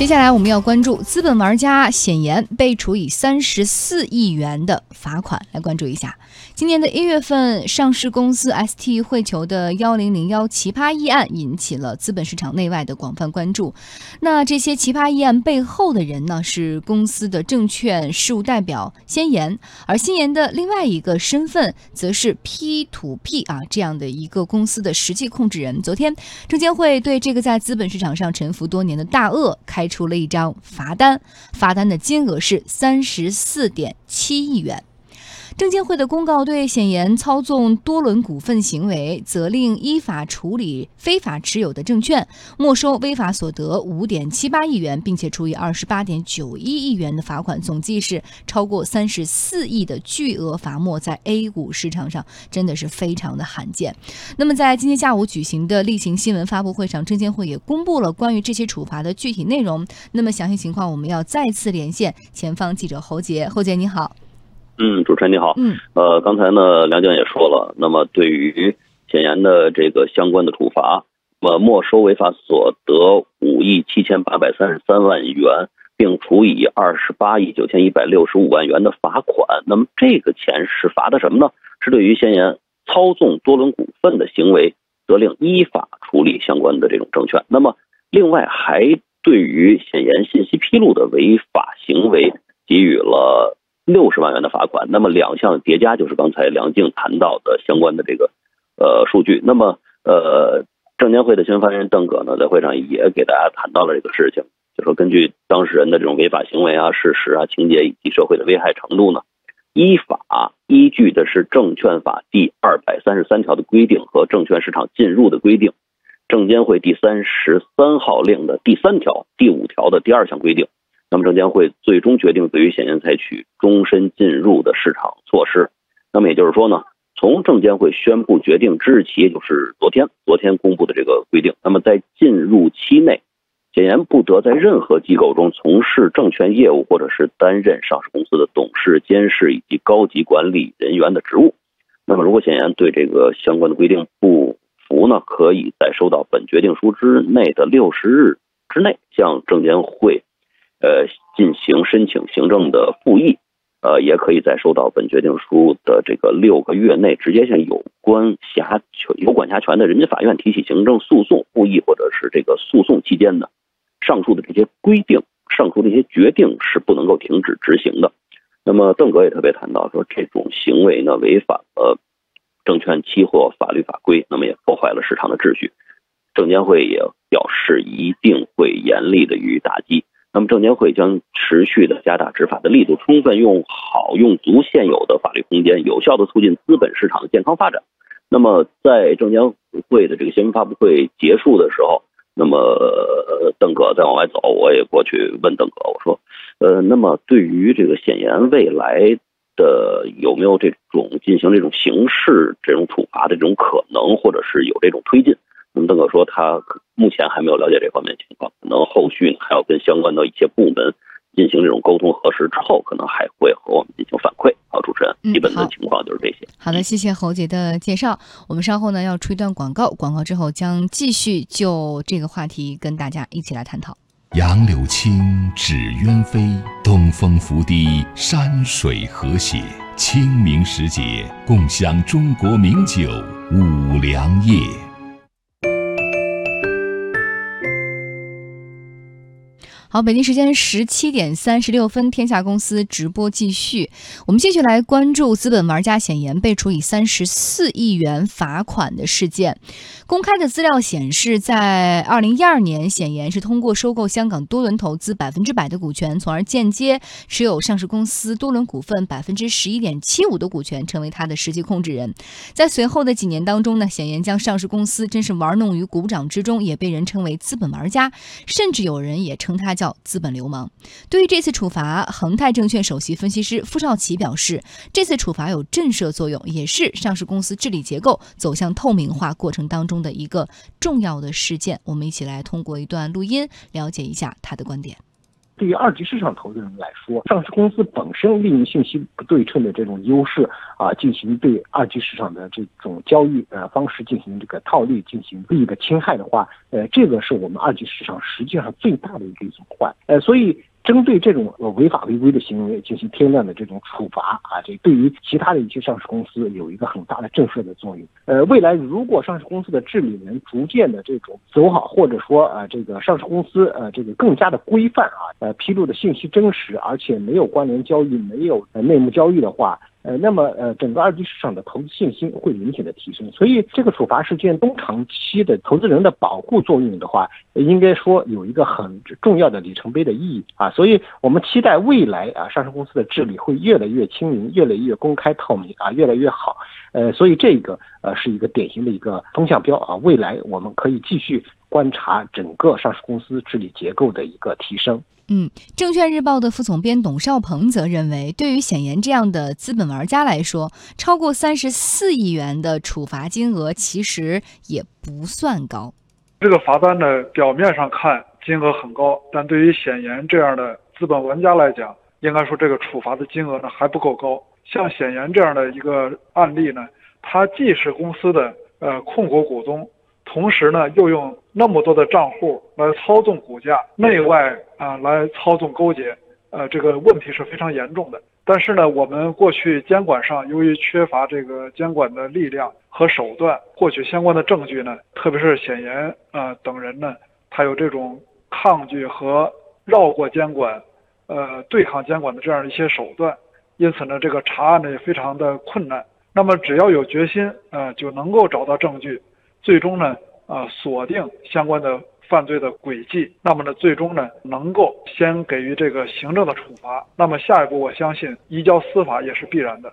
接下来我们要关注资本玩家显言被处以三十四亿元的罚款，来关注一下。今年的一月份，上市公司 ST 汇球的幺零零幺奇葩议案引起了资本市场内外的广泛关注。那这些奇葩议案背后的人呢，是公司的证券事务代表先言，而先言的另外一个身份则是 P to P 啊这样的一个公司的实际控制人。昨天，证监会对这个在资本市场上沉浮多年的大鳄开。出了一张罚单，罚单的金额是三十四点七亿元。证监会的公告对显言操纵多轮股份行为，责令依法处理非法持有的证券，没收违法所得五点七八亿元，并且处以二十八点九一亿元的罚款，总计是超过三十四亿的巨额罚没，在 A 股市场上真的是非常的罕见。那么在今天下午举行的例行新闻发布会上，证监会也公布了关于这些处罚的具体内容。那么详细情况，我们要再次连线前方记者侯杰。侯杰你好。嗯，主持人你好。嗯，呃，刚才呢，梁江也说了，那么对于显言的这个相关的处罚，呃，没收违法所得五亿七千八百三十三万元，并处以二十八亿九千一百六十五万元的罚款。那么这个钱是罚的什么呢？是对于显言操纵多轮股份的行为，责令依法处理相关的这种证券。那么另外还对于显言信息披露的违法行为给予了。六十万元的罚款，那么两项叠加就是刚才梁静谈到的相关的这个呃数据。那么呃，证监会的新闻发言人邓戈呢，在会上也给大家谈到了这个事情，就说根据当事人的这种违法行为啊、事实啊、情节以及社会的危害程度呢，依法依据的是证券法第二百三十三条的规定和证券市场进入的规定，证监会第三十三号令的第三条、第五条的第二项规定。那么证监会最终决定对于显然采取终身禁入的市场措施。那么也就是说呢，从证监会宣布决定之日起，也就是昨天，昨天公布的这个规定。那么在禁入期内，显然不得在任何机构中从事证券业务，或者是担任上市公司的董事、监事以及高级管理人员的职务。那么如果显然对这个相关的规定不服呢，可以在收到本决定书之内的六十日之内向证监会。呃，进行申请行政的复议，呃，也可以在收到本决定书的这个六个月内，直接向有关辖权、有管辖权的人民法院提起行政诉讼，复议或者是这个诉讼期间呢，上述的这些规定、上述这些决定是不能够停止执行的。那么，邓格也特别谈到说，这种行为呢，违反了证券期货法律法规，那么也破坏了市场的秩序。证监会也表示，一定会严厉的予以打击。那么，证监会将持续的加大执法的力度，充分用好用足现有的法律空间，有效的促进资本市场的健康发展。那么，在证监会的这个新闻发布会结束的时候，那么邓哥再往外走，我也过去问邓哥，我说，呃，那么对于这个显言未来的有没有这种进行这种刑事这种处罚的这种可能，或者是有这种推进？那么邓哥说，他目前还没有了解这方面情况，可能后续还要跟相关的一些部门进行这种沟通核实之后，可能还会和我们进行反馈。好，主持人，基本的情况就是这些。好的，谢谢侯杰的介绍。我们稍后呢要出一段广告，广告之后将继续就这个话题跟大家一起来探讨。杨柳青，纸鸢飞，东风拂堤，山水和谐。清明时节，共享中国名酒五粮液。好，北京时间十七点三十六分，天下公司直播继续。我们继续来关注资本玩家显言被处以三十四亿元罚款的事件。公开的资料显示，在二零一二年，显言是通过收购香港多轮投资百分之百的股权，从而间接持有上市公司多轮股份百分之十一点七五的股权，成为他的实际控制人。在随后的几年当中呢，显言将上市公司真是玩弄于股掌之中，也被人称为资本玩家，甚至有人也称他。叫资本流氓。对于这次处罚，恒泰证券首席分析师傅少奇表示，这次处罚有震慑作用，也是上市公司治理结构走向透明化过程当中的一个重要的事件。我们一起来通过一段录音了解一下他的观点。对于二级市场投资人来说，上市公司本身利用信息不对称的这种优势啊，进行对二级市场的这种交易呃方式进行这个套利，进行利益的侵害的话，呃，这个是我们二级市场实际上最大的一个隐患。呃，所以。针对这种违法违规的行为进行天量的这种处罚啊，这对于其他的一些上市公司有一个很大的震慑的作用。呃，未来如果上市公司的治理能逐渐的这种走好，或者说呃这个上市公司呃这个更加的规范啊，呃披露的信息真实，而且没有关联交易，没有内幕交易的话。呃，那么呃，整个二级市场的投资信心会明显的提升，所以这个处罚事件中长期的投资人的保护作用的话，应该说有一个很重要的里程碑的意义啊，所以我们期待未来啊，上市公司的治理会越来越清明，越来越公开透明啊，越来越好。呃，所以这个呃是一个典型的一个风向标啊，未来我们可以继续观察整个上市公司治理结构的一个提升。嗯，证券日报的副总编董少鹏则认为，对于显言这样的资本玩家来说，超过三十四亿元的处罚金额其实也不算高。这个罚单呢，表面上看金额很高，但对于显言这样的资本玩家来讲，应该说这个处罚的金额呢还不够高。像显言这样的一个案例呢，它既是公司的呃控股股东。同时呢，又用那么多的账户来操纵股价，内外啊来操纵勾结，呃，这个问题是非常严重的。但是呢，我们过去监管上由于缺乏这个监管的力量和手段，获取相关的证据呢，特别是显言啊等人呢，他有这种抗拒和绕过监管，呃，对抗监管的这样一些手段，因此呢，这个查案呢也非常的困难。那么只要有决心，呃，就能够找到证据。最终呢，啊，锁定相关的犯罪的轨迹，那么呢，最终呢，能够先给予这个行政的处罚，那么下一步我相信移交司法也是必然的。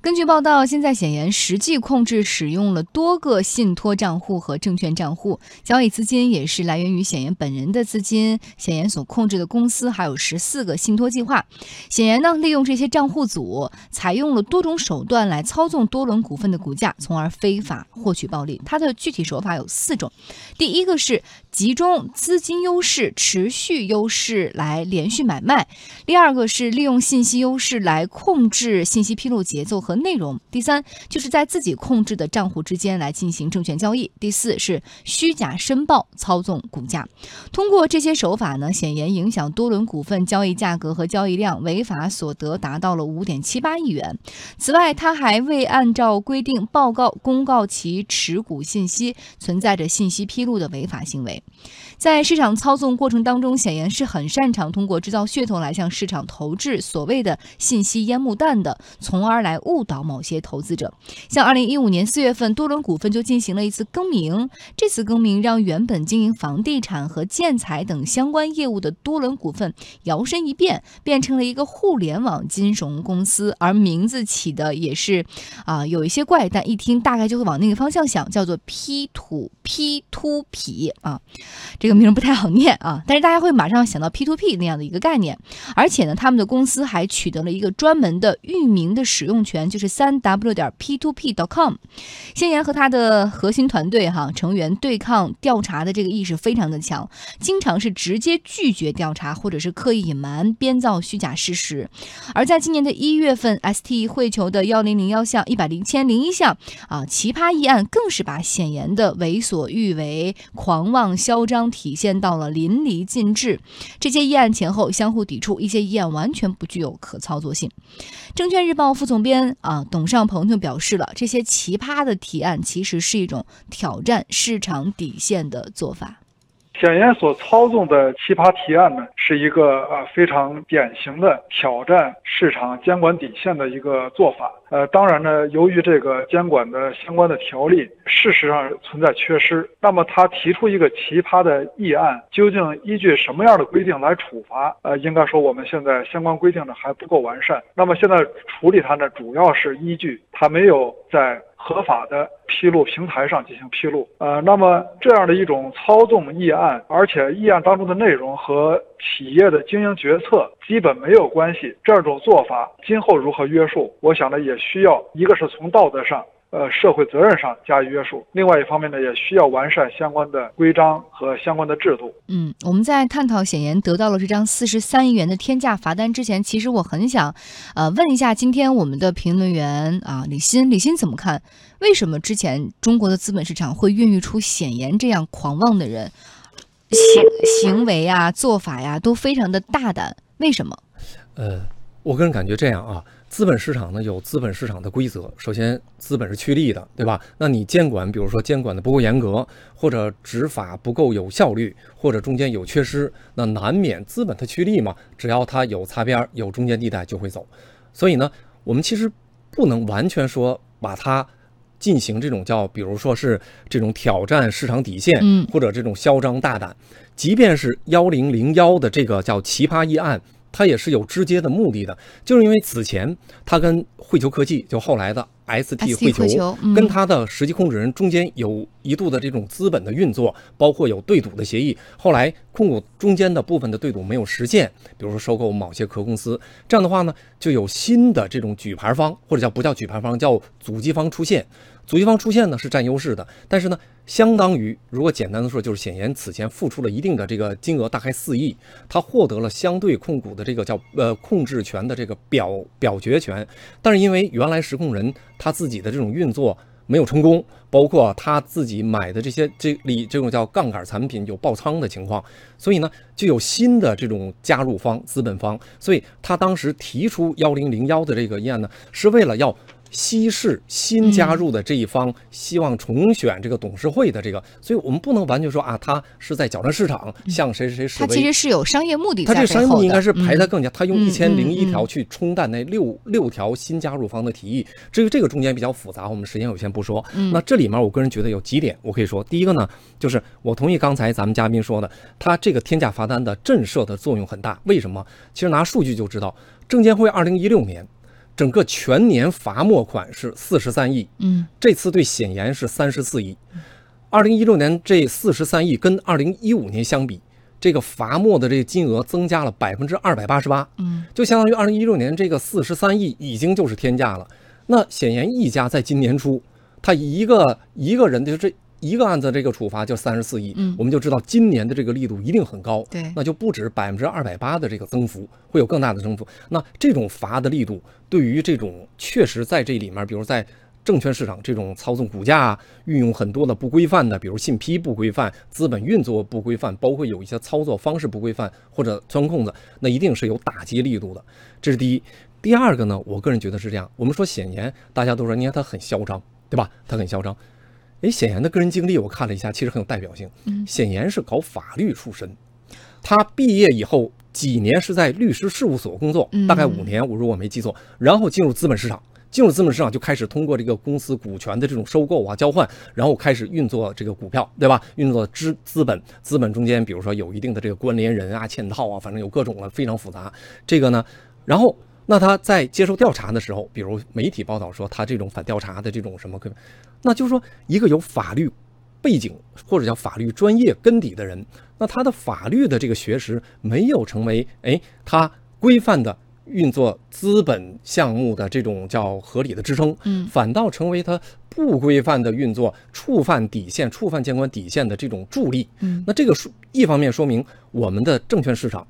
根据报道，现在显言实际控制使用了多个信托账户和证券账户，交易资金也是来源于显言本人的资金。显言所控制的公司还有十四个信托计划。显言呢，利用这些账户组，采用了多种手段来操纵多轮股份的股价，从而非法获取暴利。它的具体手法有四种：第一个是集中资金优势、持续优势来连续买卖；第二个是利用信息优势来控制信息披露节奏。和内容，第三就是在自己控制的账户之间来进行证券交易，第四是虚假申报操纵股价。通过这些手法呢，显言影响多轮股份交易价格和交易量，违法所得达到了五点七八亿元。此外，他还未按照规定报告公告其持股信息，存在着信息披露的违法行为。在市场操纵过程当中，显然是很擅长通过制造噱头来向市场投掷所谓的信息烟幕弹的，从而来误导某些投资者。像二零一五年四月份，多伦股份就进行了一次更名，这次更名让原本经营房地产和建材等相关业务的多伦股份摇身一变，变成了一个互联网金融公司，而名字起的也是啊有一些怪，但一听大概就会往那个方向想，叫做 P to P to P 啊，这。个名不太好念啊，但是大家会马上想到 P to P 那样的一个概念，而且呢，他们的公司还取得了一个专门的域名的使用权，就是三 W 点 P to P dot com。先言和他的核心团队哈成员对抗调查的这个意识非常的强，经常是直接拒绝调查，或者是刻意隐瞒、编造虚假事实。而在今年的一月份，ST 汇球的幺零零幺项、一百零千零一项啊奇葩议案，更是把显言的为所欲为、狂妄嚣张。体现到了淋漓尽致，这些议案前后相互抵触，一些议案完全不具有可操作性。证券日报副总编啊董尚鹏就表示了，这些奇葩的提案其实是一种挑战市场底线的做法。显言所操纵的奇葩提案呢，是一个呃非常典型的挑战市场监管底线的一个做法。呃，当然呢，由于这个监管的相关的条例事实上存在缺失，那么他提出一个奇葩的议案，究竟依据什么样的规定来处罚？呃，应该说我们现在相关规定呢还不够完善。那么现在处理它呢，主要是依据它没有在。合法的披露平台上进行披露，呃，那么这样的一种操纵议案，而且议案当中的内容和企业的经营决策基本没有关系，这种做法今后如何约束？我想呢，也需要一个是从道德上，呃社会责任上加以约束。另外一方面呢，也需要完善相关的规章和相关的制度。嗯，我们在探讨显言得到了这张四十三亿元的天价罚单之前，其实我很想，呃，问一下今天我们的评论员啊，李欣，李欣怎么看？为什么之前中国的资本市场会孕育出显言这样狂妄的人？行行为啊、做法呀，都非常的大胆。为什么？呃，我个人感觉这样啊，资本市场呢有资本市场的规则。首先，资本是趋利的，对吧？那你监管，比如说监管的不够严格，或者执法不够有效率，或者中间有缺失，那难免资本它趋利嘛。只要它有擦边、有中间地带，就会走。所以呢，我们其实不能完全说把它。进行这种叫，比如说是这种挑战市场底线，嗯，或者这种嚣张大胆，即便是幺零零幺的这个叫奇葩议案。它也是有直接的目的的，就是因为此前它跟汇球科技，就后来的 ST 汇球，跟它的实际控制人中间有一度的这种资本的运作，包括有对赌的协议。后来控股中间的部分的对赌没有实现，比如说收购某些壳公司，这样的话呢，就有新的这种举牌方，或者叫不叫举牌方，叫阻击方出现。阻击方出现呢是占优势的，但是呢，相当于如果简单的说，就是显言此前付出了一定的这个金额，大概四亿，他获得了相对控股的这个叫呃控制权的这个表表决权，但是因为原来实控人他自己的这种运作没有成功，包括他自己买的这些这里这种叫杠杆产品有爆仓的情况，所以呢就有新的这种加入方资本方，所以他当时提出幺零零幺的这个议案呢，是为了要。稀释新加入的这一方希望重选这个董事会的这个，所以我们不能完全说啊，他是在搅乱市场，向谁谁谁示威。他其实是有商业目的。他这商业目的应该是排他更加，他用一千零一条去冲淡那六六条新加入方的提议。至于这个中间比较复杂，我们时间有限不说。那这里面我个人觉得有几点，我可以说，第一个呢，就是我同意刚才咱们嘉宾说的，他这个天价罚单的震慑的作用很大。为什么？其实拿数据就知道，证监会二零一六年。整个全年罚没款是四十三亿，嗯，这次对显言是三十四亿。二零一六年这四十三亿跟二零一五年相比，这个罚没的这个金额增加了百分之二百八十八，嗯，就相当于二零一六年这个四十三亿已经就是天价了。那显言一家在今年初，他一个一个人就这。一个案子这个处罚就三十四亿，嗯，我们就知道今年的这个力度一定很高，对，那就不止百分之二百八的这个增幅，会有更大的增幅。那这种罚的力度，对于这种确实在这里面，比如在证券市场这种操纵股价、运用很多的不规范的，比如信批不规范、资本运作不规范，包括有一些操作方式不规范或者钻空子，那一定是有打击力度的。这是第一。第二个呢，我个人觉得是这样。我们说显言，大家都说，你看他很嚣张，对吧？他很嚣张。哎，显言的个人经历我看了一下，其实很有代表性。显言是搞法律出身，他毕业以后几年是在律师事务所工作，大概五年，我如果没记错，然后进入资本市场，进入资本市场就开始通过这个公司股权的这种收购啊、交换，然后开始运作这个股票，对吧？运作资资本，资本中间比如说有一定的这个关联人啊、嵌套啊，反正有各种的，非常复杂。这个呢，然后。那他在接受调查的时候，比如媒体报道说他这种反调查的这种什么，那就是说一个有法律背景或者叫法律专业根底的人，那他的法律的这个学识没有成为哎他规范的运作资本项目的这种叫合理的支撑，嗯，反倒成为他不规范的运作触犯底线、触犯监管底线的这种助力，嗯，那这个说一方面说明我们的证券市场。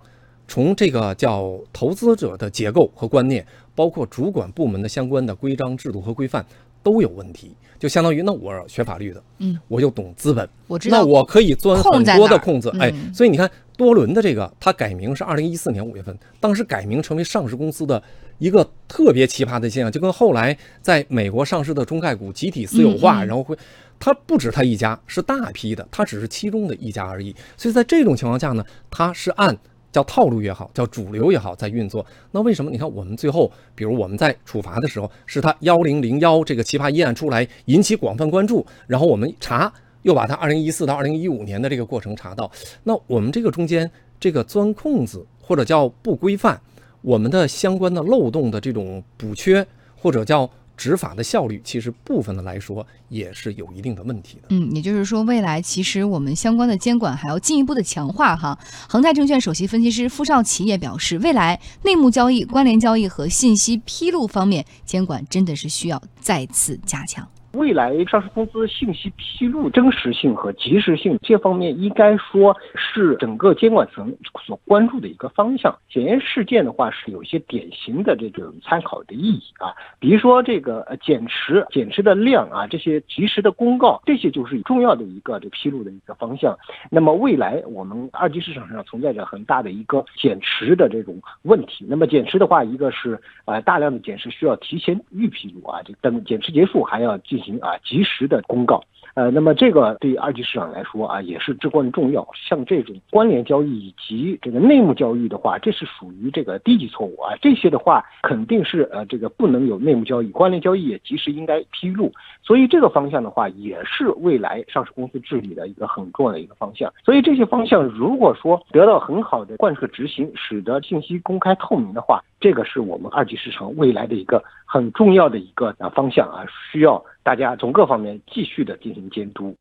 从这个叫投资者的结构和观念，包括主管部门的相关的规章制度和规范都有问题，就相当于那我学法律的，嗯，我就懂资本，我知道，那我可以钻很多的空子，哎，所以你看多伦的这个，它改名是二零一四年五月份，当时改名成为上市公司的一个特别奇葩的现象，就跟后来在美国上市的中概股集体私有化，然后会，它不止它一家，是大批的，它只是其中的一家而已，所以在这种情况下呢，它是按。叫套路也好，叫主流也好，在运作。那为什么？你看，我们最后，比如我们在处罚的时候，是他幺零零幺这个奇葩议案出来，引起广泛关注，然后我们查，又把他二零一四到二零一五年的这个过程查到。那我们这个中间这个钻空子或者叫不规范，我们的相关的漏洞的这种补缺，或者叫。执法的效率其实部分的来说也是有一定的问题的。嗯，也就是说，未来其实我们相关的监管还要进一步的强化哈。恒泰证券首席分析师傅少奇也表示，未来内幕交易、关联交易和信息披露方面监管真的是需要再次加强。未来上市公司信息披露真实性和及时性这方面，应该说是整个监管层所关注的一个方向。检验事件的话，是有一些典型的这种参考的意义啊，比如说这个减持、减持的量啊，这些及时的公告，这些就是重要的一个这披露的一个方向。那么未来我们二级市场上存在着很大的一个减持的这种问题。那么减持的话，一个是呃大量的减持需要提前预披露啊，这等减持结束还要进行啊及时的公告。呃，那么这个对于二级市场来说啊，也是至关重要。像这种关联交易以及这个内幕交易的话，这是属于这个低级错误啊。这些的话肯定是呃这个不能有内幕交易，关联交易也及时应该披露。所以这个方向的话，也是未来上市公司治理的一个很重要的一个方向。所以这些方向如果说得到很好的贯彻执行，使得信息公开透明的话，这个是我们二级市场未来的一个很重要的一个啊方向啊，需要大家从各方面继续的进行监督。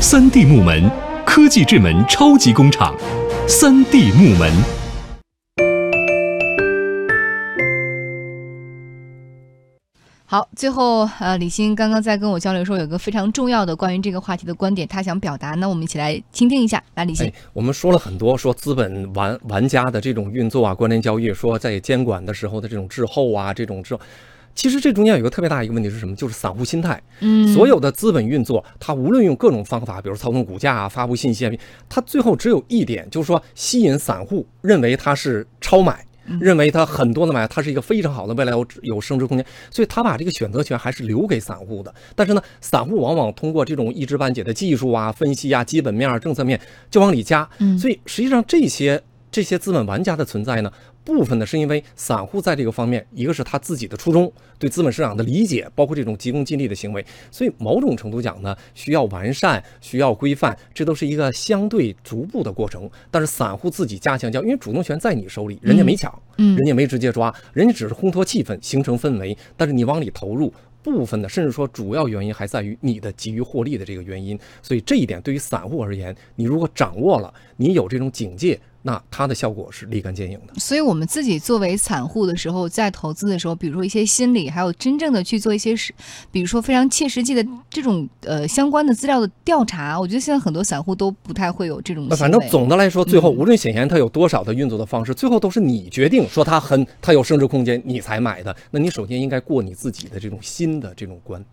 三 D 木门，科技智门超级工厂，三 D 木门。好，最后呃，李欣刚刚在跟我交流说，有一个非常重要的关于这个话题的观点，他想表达，那我们一起来倾听一下。来，李欣哎，，我们说了很多，说资本玩玩家的这种运作啊，关联交易，说在监管的时候的这种滞后啊，这种滞后。其实这中间有一个特别大一个问题是什么？就是散户心态。嗯，所有的资本运作，它无论用各种方法，比如操纵股价啊、发布信息啊，它最后只有一点，就是说吸引散户认为它是超买，认为它很多的买，它是一个非常好的，未来有有升值空间，所以他把这个选择权还是留给散户的。但是呢，散户往往通过这种一知半解的技术啊、分析啊、基本面、政策面就往里加，嗯。所以实际上这些这些资本玩家的存在呢，部分呢是因为散户在这个方面，一个是他自己的初衷，对资本市场的理解，包括这种急功近利的行为，所以某种程度讲呢，需要完善，需要规范，这都是一个相对逐步的过程。但是散户自己加强交易，因为主动权在你手里，人家没抢，嗯人家没直接抓，人家只是烘托气氛，形成氛围，但是你往里投入。部分的，甚至说主要原因还在于你的急于获利的这个原因，所以这一点对于散户而言，你如果掌握了，你有这种警戒，那它的效果是立竿见影的。所以我们自己作为散户的时候，在投资的时候，比如说一些心理，还有真正的去做一些事，比如说非常切实际的这种呃相关的资料的调查，我觉得现在很多散户都不太会有这种那反正总的来说，最后嗯无论显现它有多少的运作的方式，最后都是你决定说它很它有升值空间，你才买的。那你首先应该过你自己的这种新的这种关。